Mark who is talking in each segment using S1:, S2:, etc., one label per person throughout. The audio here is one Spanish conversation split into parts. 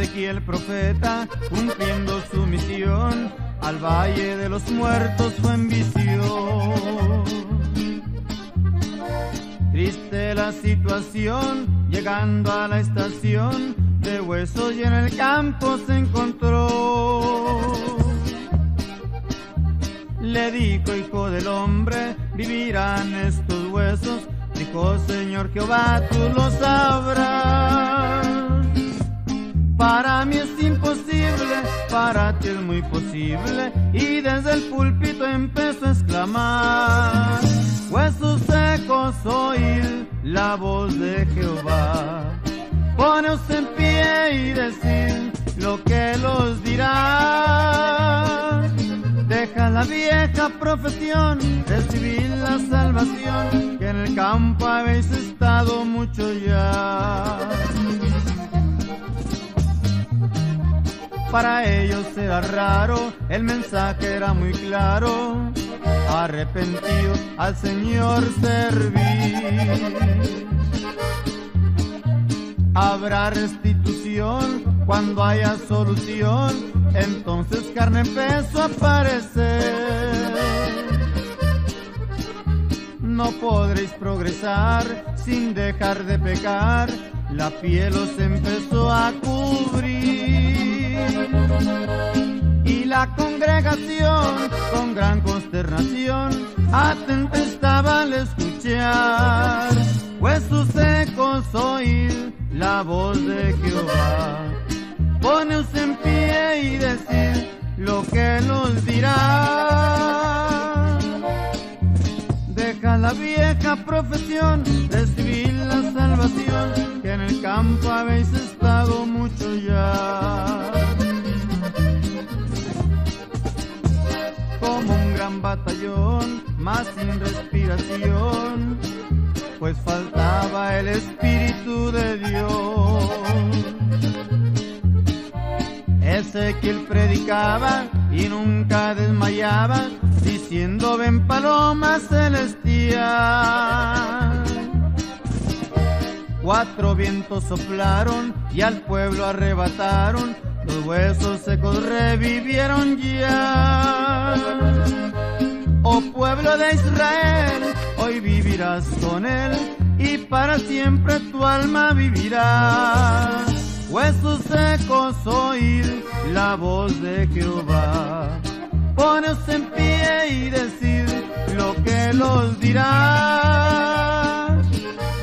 S1: Ezequiel profeta, cumpliendo su misión, al valle de los muertos fue en visión. Triste la situación, llegando a la estación, de huesos y en el campo se encontró. Le dijo, hijo del hombre, vivirán estos huesos. Dijo, Señor Jehová, tú lo sabrás. Para mí es imposible, para ti es muy posible. Y desde el púlpito empezó a exclamar, huesos secos oír la voz de Jehová. Poneos en pie y decir lo que los dirá. Deja la vieja profesión, recibir la salvación, que en el campo habéis estado mucho ya. Para ellos era raro, el mensaje era muy claro, arrepentido al Señor servir. Habrá restitución cuando haya solución, entonces carne empezó a aparecer. No podréis progresar sin dejar de pecar, la piel os empezó a cubrir. Y la congregación con gran consternación atenta estaba al escuchar huesos secos oír la voz de Jehová. Poneos en pie y decir lo que nos dirá. Deja la vieja profesión, recibir la salvación, que en el campo habéis estado mucho ya. Batallón, más sin respiración, pues faltaba el Espíritu de Dios. Ezequiel predicaba y nunca desmayaba, diciendo ven paloma celestial. Cuatro vientos soplaron y al pueblo arrebataron, los huesos secos revivieron ya. Oh pueblo de Israel, hoy vivirás con él y para siempre tu alma vivirá. Huesos secos oír la voz de Jehová. Poneos en pie y decir lo que los dirá.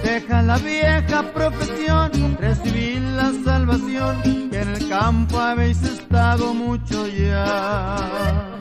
S1: Deja la vieja profesión, recibir la salvación, que en el campo habéis estado mucho ya.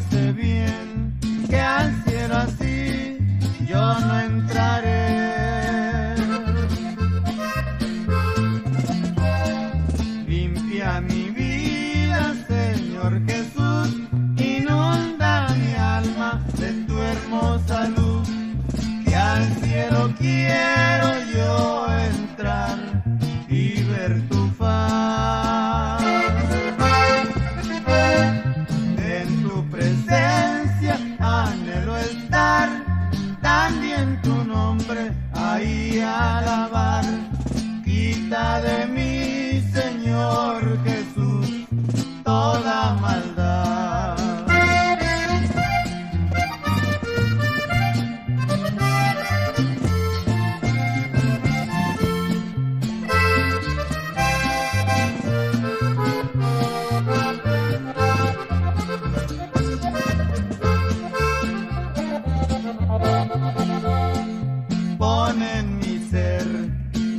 S1: Sé bien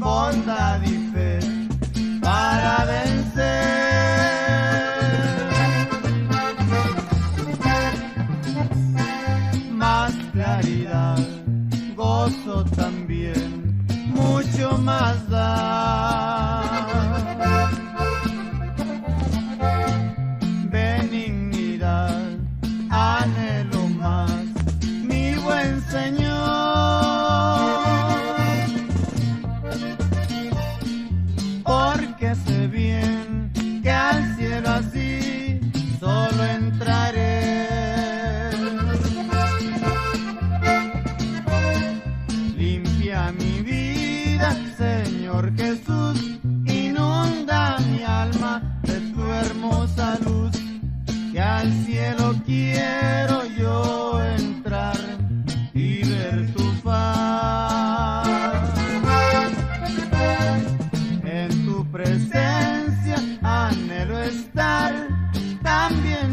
S1: on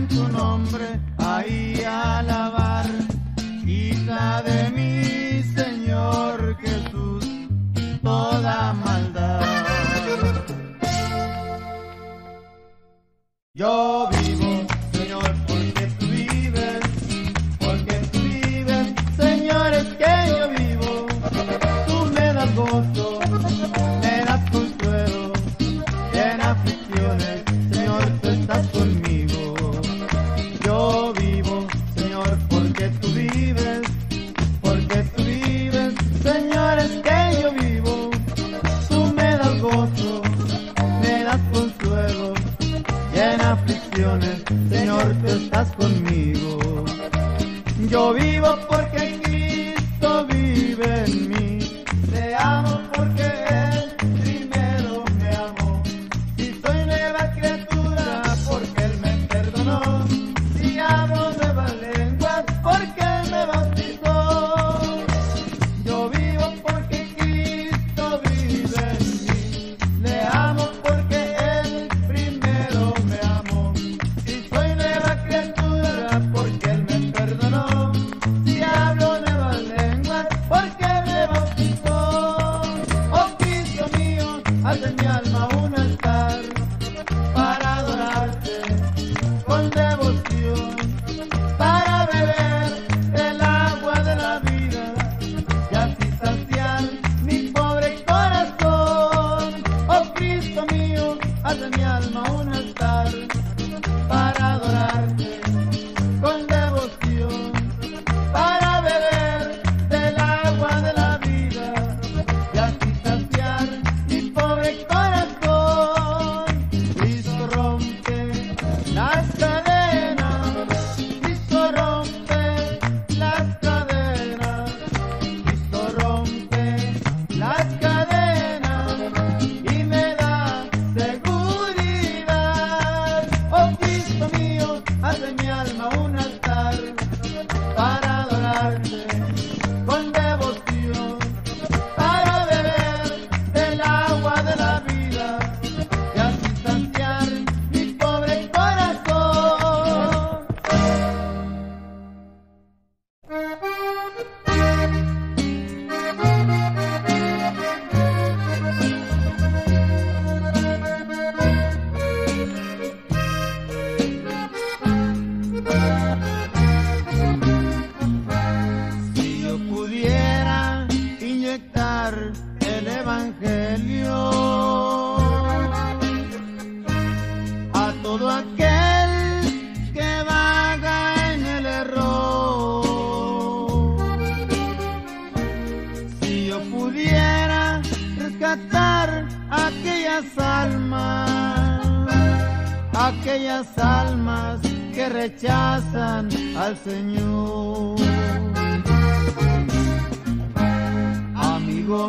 S1: en tu nombre ahí alabar. Quita de mí, Señor Jesús, toda maldad. Yo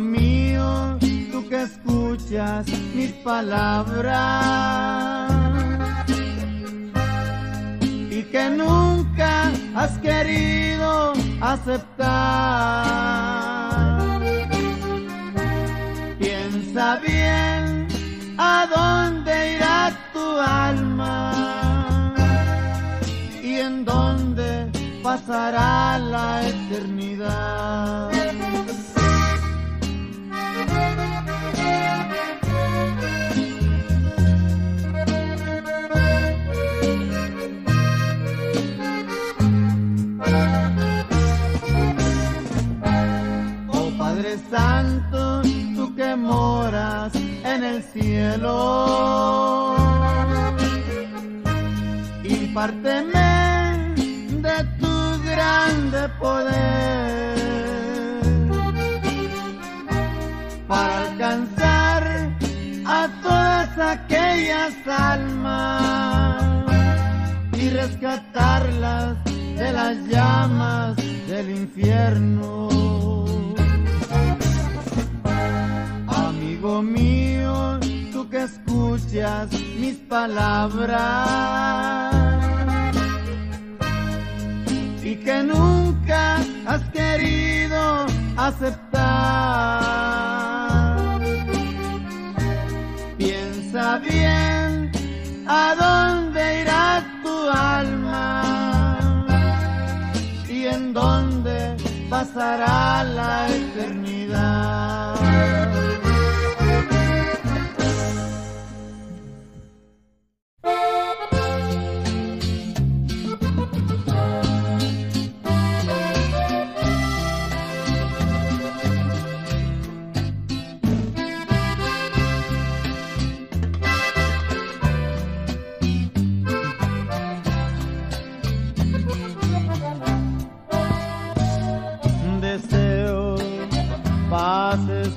S1: Mío, tú que escuchas mis palabras y que nunca has querido aceptar. Piensa bien a dónde irá tu alma y en dónde pasará la eternidad. Oh Padre Santo, tú que moras en el cielo. Impárteme de tu grande poder. para alcanzar a todas aquellas almas y rescatarlas de las llamas del infierno. Amigo mío, tú que escuchas mis palabras y que nunca has querido aceptar. bien a dónde irá tu alma y en dónde pasará la eternidad. passes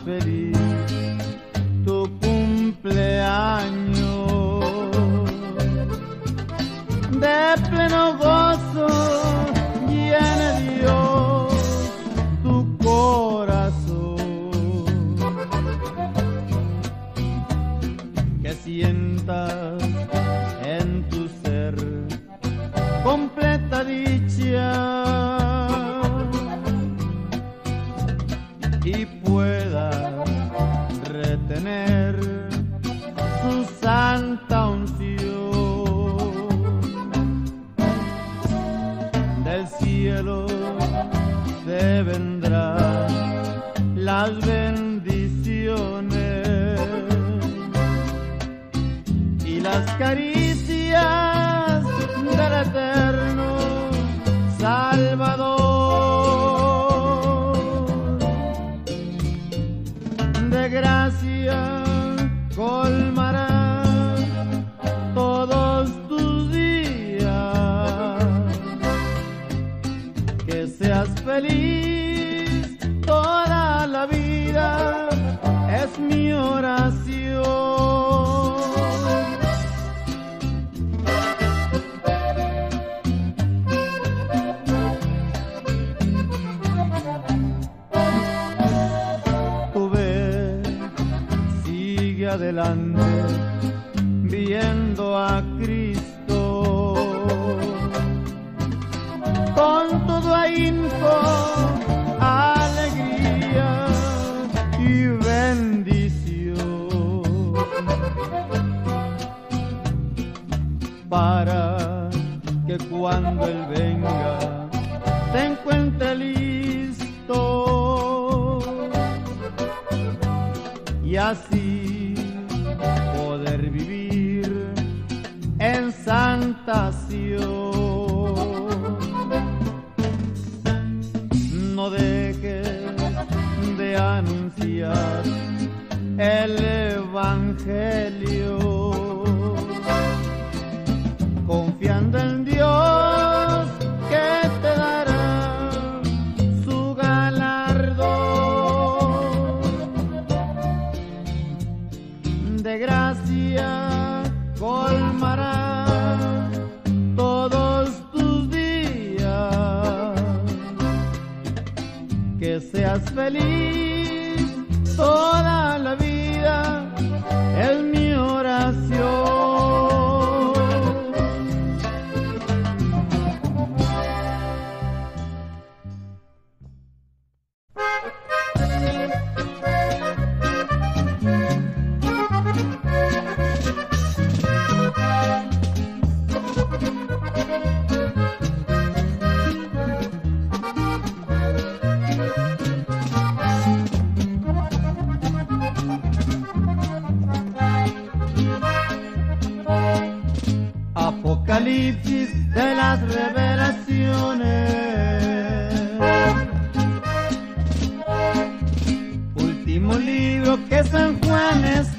S1: 里。no dejes de anunciar el Evangelio. seas feliz toda la vida. apocalipsis de las revelaciones. Último libro que San Juan es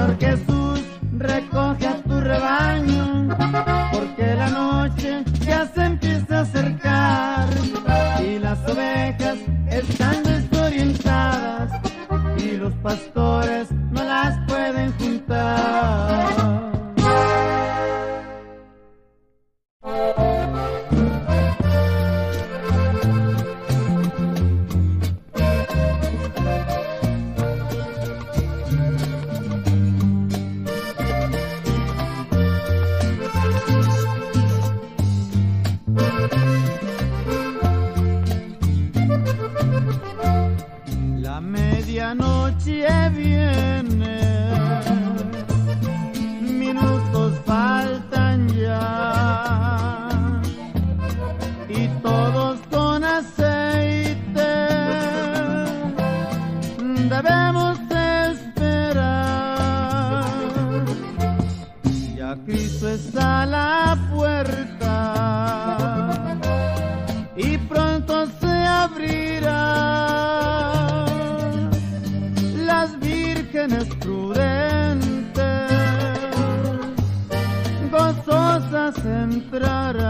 S1: Señor Jesús, chorar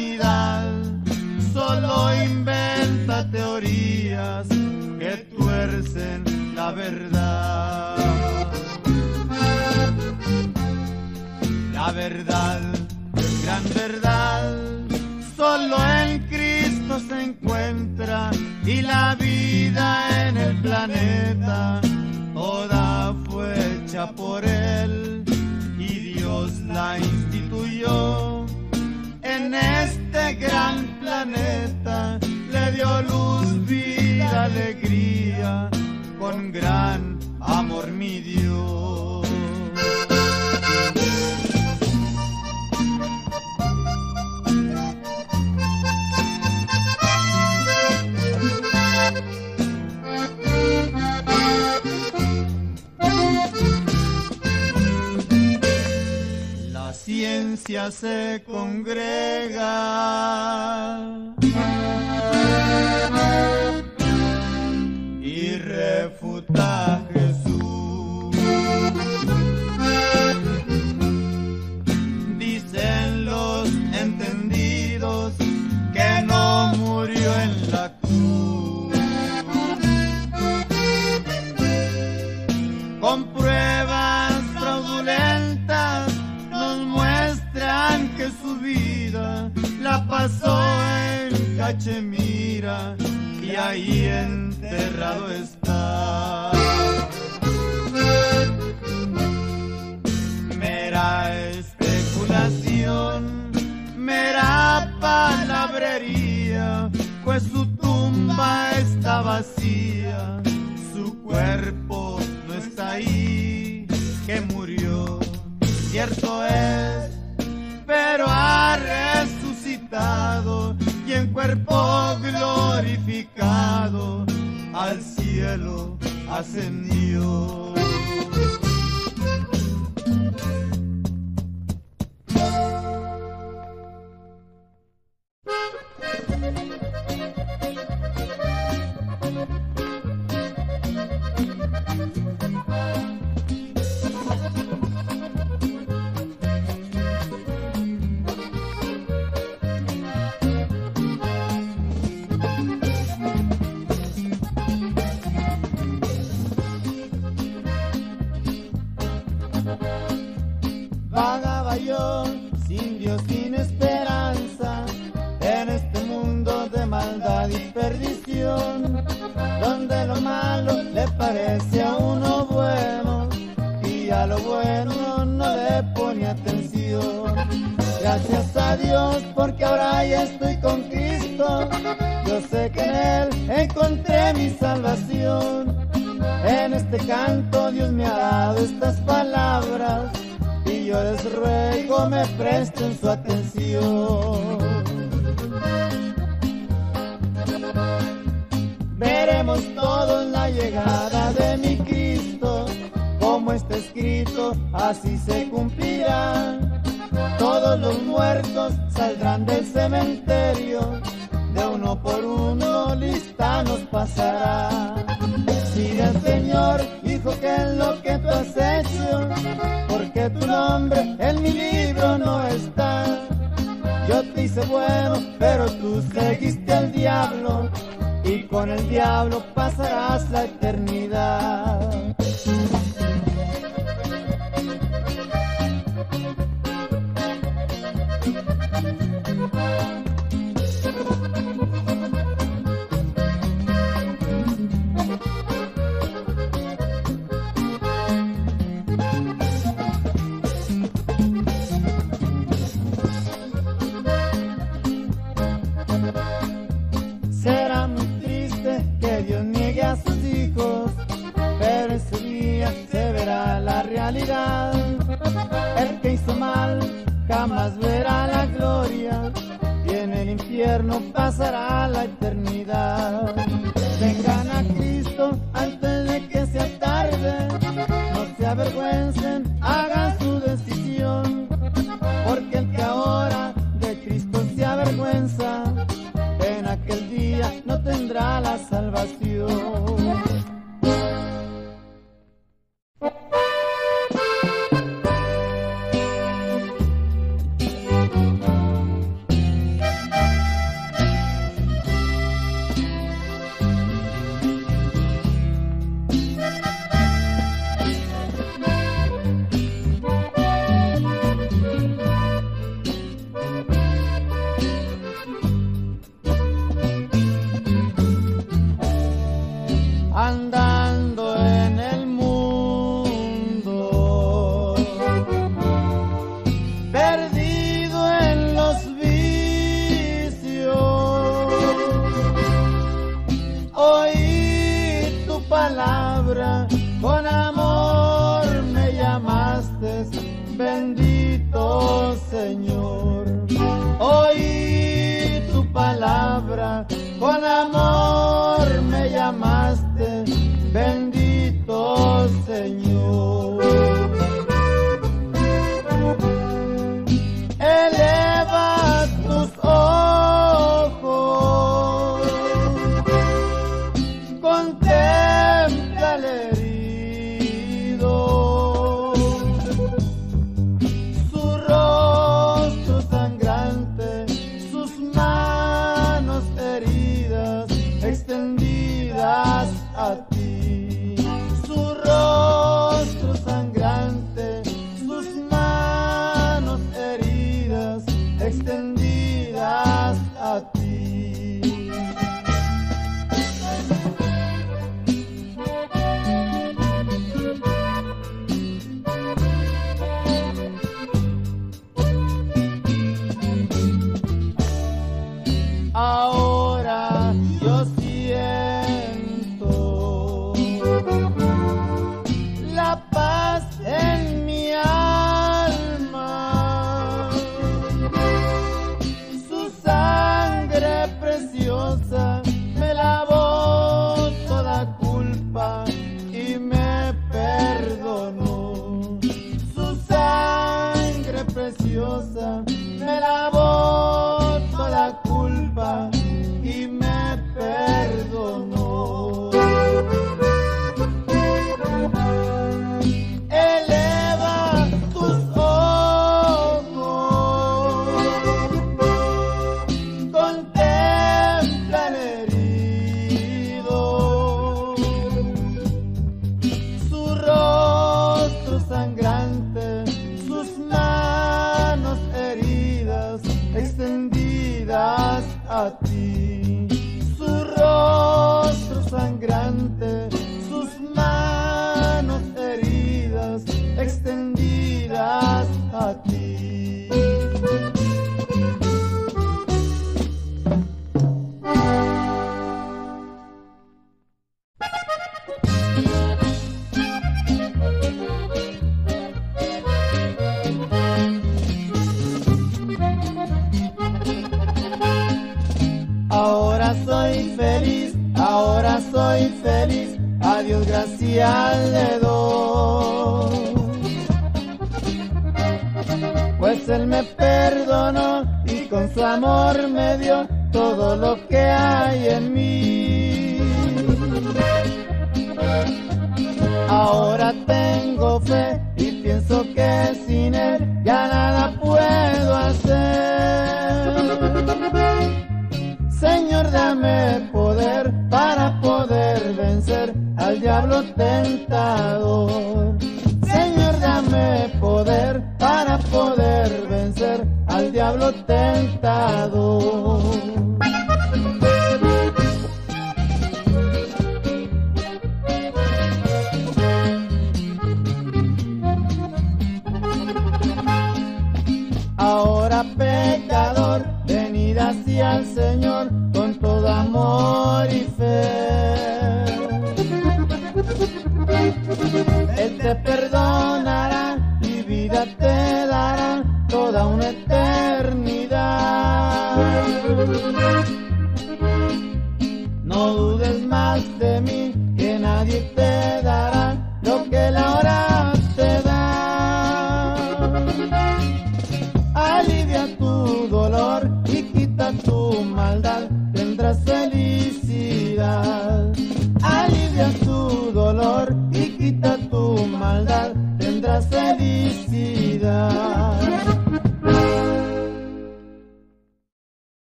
S1: humanidad. Solo inventa teorías que tuercen la verdad. La verdad, gran verdad, solo en Cristo se encuentra y la vida en el planeta. Toda fue hecha por Él y Dios la instituyó en este gran planeta le dio luz, vida, alegría, con gran amor mi Dios. Ciencia se congrega y refuta. Veremos todos la llegada de mi Cristo, como está escrito, así se cumplirá. Todos los muertos saldrán del cementerio, de uno por uno lista nos pasará. Sigue el Señor, hijo, que es lo que tú has hecho, porque tu nombre en mi libro no está. Yo te hice bueno, pero tú seguiste al diablo y con el diablo pasarás la eternidad. that I like Buona diablo tentador.